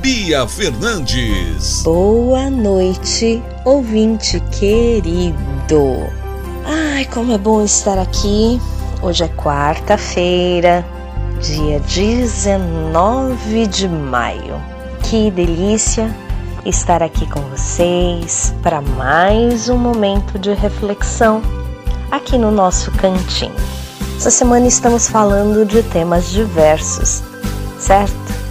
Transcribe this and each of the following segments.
Bia Fernandes. Boa noite, ouvinte querido. Ai, como é bom estar aqui. Hoje é quarta-feira, dia 19 de maio. Que delícia estar aqui com vocês para mais um momento de reflexão aqui no nosso cantinho. Essa semana estamos falando de temas diversos, certo?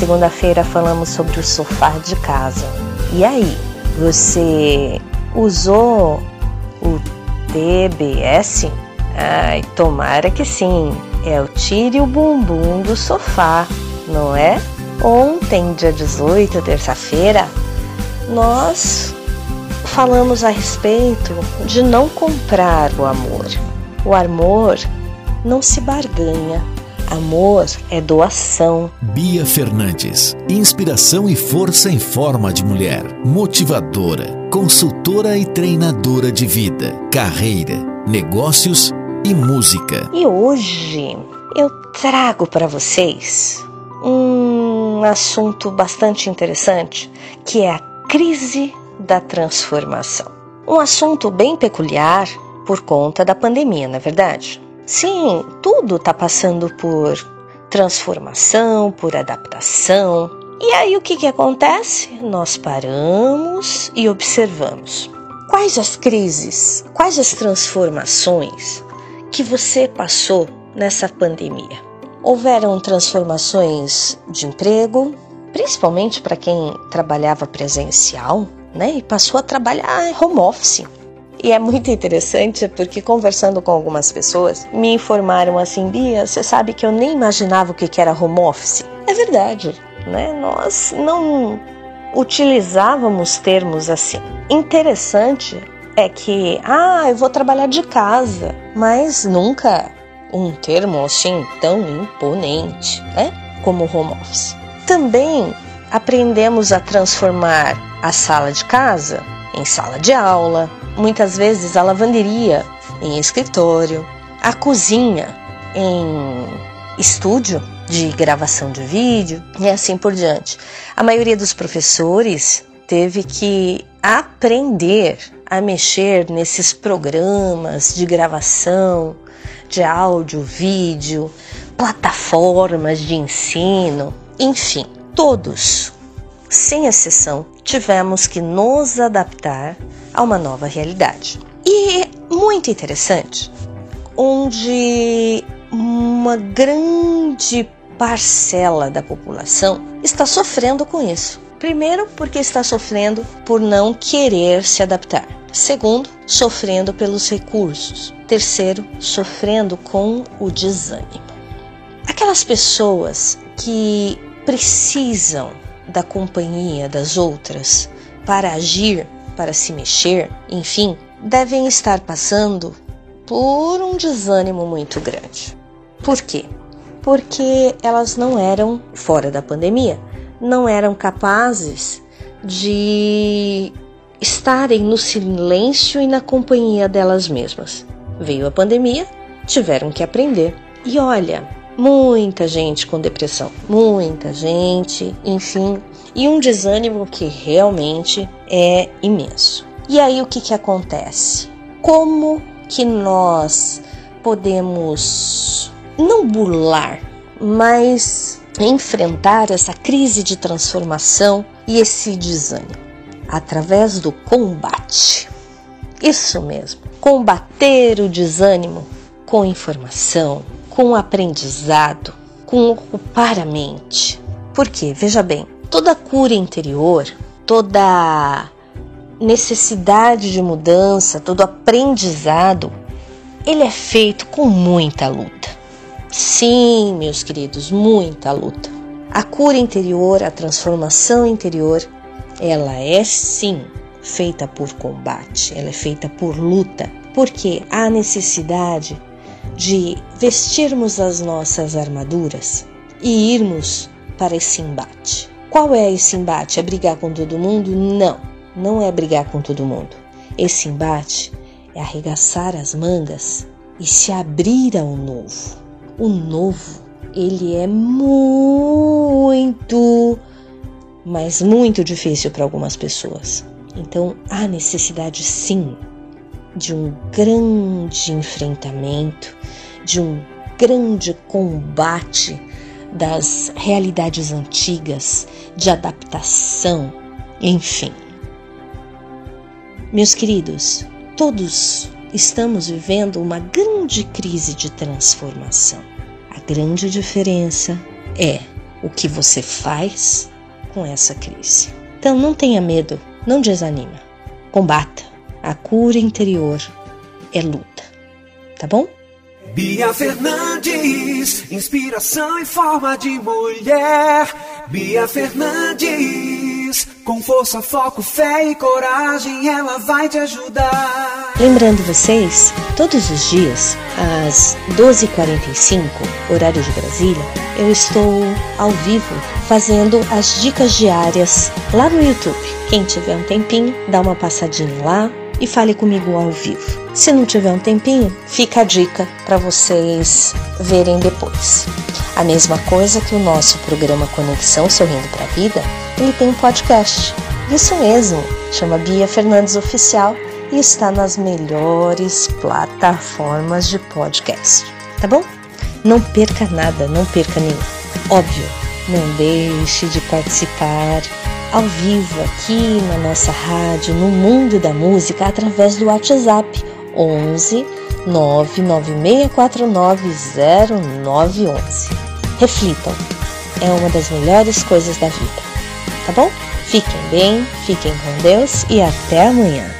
Segunda-feira falamos sobre o sofá de casa. E aí, você usou o TBS? Ai, tomara que sim. É o tire o bumbum do sofá, não é? Ontem, dia 18, terça-feira, nós falamos a respeito de não comprar o amor. O amor não se barganha. Amor é doação. Bia Fernandes, inspiração e força em forma de mulher, motivadora, consultora e treinadora de vida, carreira, negócios e música. E hoje eu trago para vocês um assunto bastante interessante, que é a crise da transformação. Um assunto bem peculiar por conta da pandemia, não é verdade? Sim, tudo está passando por transformação, por adaptação. E aí o que, que acontece? Nós paramos e observamos. Quais as crises, quais as transformações que você passou nessa pandemia? Houveram transformações de emprego, principalmente para quem trabalhava presencial, né? E passou a trabalhar home office. E é muito interessante porque conversando com algumas pessoas me informaram assim, Bia, você sabe que eu nem imaginava o que era home office. É verdade, né? Nós não utilizávamos termos assim. Interessante é que, ah, eu vou trabalhar de casa, mas nunca um termo assim tão imponente, né? Como home office. Também aprendemos a transformar a sala de casa em sala de aula, muitas vezes a lavanderia em escritório, a cozinha em estúdio de gravação de vídeo e assim por diante. A maioria dos professores teve que aprender a mexer nesses programas de gravação, de áudio, vídeo, plataformas de ensino, enfim, todos, sem exceção, tivemos que nos adaptar a uma nova realidade. E muito interessante, onde uma grande parcela da população está sofrendo com isso. Primeiro, porque está sofrendo por não querer se adaptar. Segundo, sofrendo pelos recursos. Terceiro, sofrendo com o desânimo. Aquelas pessoas que precisam da companhia das outras para agir para se mexer, enfim, devem estar passando por um desânimo muito grande. Por quê? Porque elas não eram, fora da pandemia, não eram capazes de estarem no silêncio e na companhia delas mesmas. Veio a pandemia, tiveram que aprender. E olha, muita gente com depressão, muita gente, enfim, e um desânimo que realmente é imenso. E aí o que, que acontece? Como que nós podemos não bular, mas enfrentar essa crise de transformação e esse desânimo? Através do combate. Isso mesmo, combater o desânimo com informação, com aprendizado, com ocupar a mente. Porque, veja bem, toda cura interior, toda necessidade de mudança, todo aprendizado, ele é feito com muita luta. Sim, meus queridos, muita luta. A cura interior, a transformação interior, ela é sim feita por combate, ela é feita por luta, porque há necessidade de vestirmos as nossas armaduras e irmos para esse embate. Qual é esse embate? É brigar com todo mundo? Não, não é brigar com todo mundo. Esse embate é arregaçar as mangas e se abrir ao novo. O novo, ele é muito, mas muito difícil para algumas pessoas. Então há necessidade sim de um grande enfrentamento, de um grande combate das realidades antigas, de adaptação, enfim. Meus queridos, todos estamos vivendo uma grande crise de transformação. A grande diferença é o que você faz com essa crise. Então não tenha medo, não desanima. Combata. A cura interior é luta. Tá bom? Bia Fernandes, inspiração em forma de mulher. Bia Fernandes, com força, foco, fé e coragem, ela vai te ajudar. Lembrando vocês, todos os dias, às 12h45, horário de Brasília, eu estou ao vivo fazendo as dicas diárias lá no YouTube. Quem tiver um tempinho, dá uma passadinha lá e fale comigo ao vivo. Se não tiver um tempinho, fica a dica para vocês verem depois. A mesma coisa que o nosso programa Conexão Sorrindo para a Vida, ele tem um podcast. Isso mesmo, chama Bia Fernandes Oficial e está nas melhores plataformas de podcast. Tá bom? Não perca nada, não perca nenhum. Óbvio, não deixe de participar ao vivo aqui na nossa rádio, no mundo da música, através do WhatsApp 11 996490911. Reflitam, é uma das melhores coisas da vida, tá bom? Fiquem bem, fiquem com Deus e até amanhã.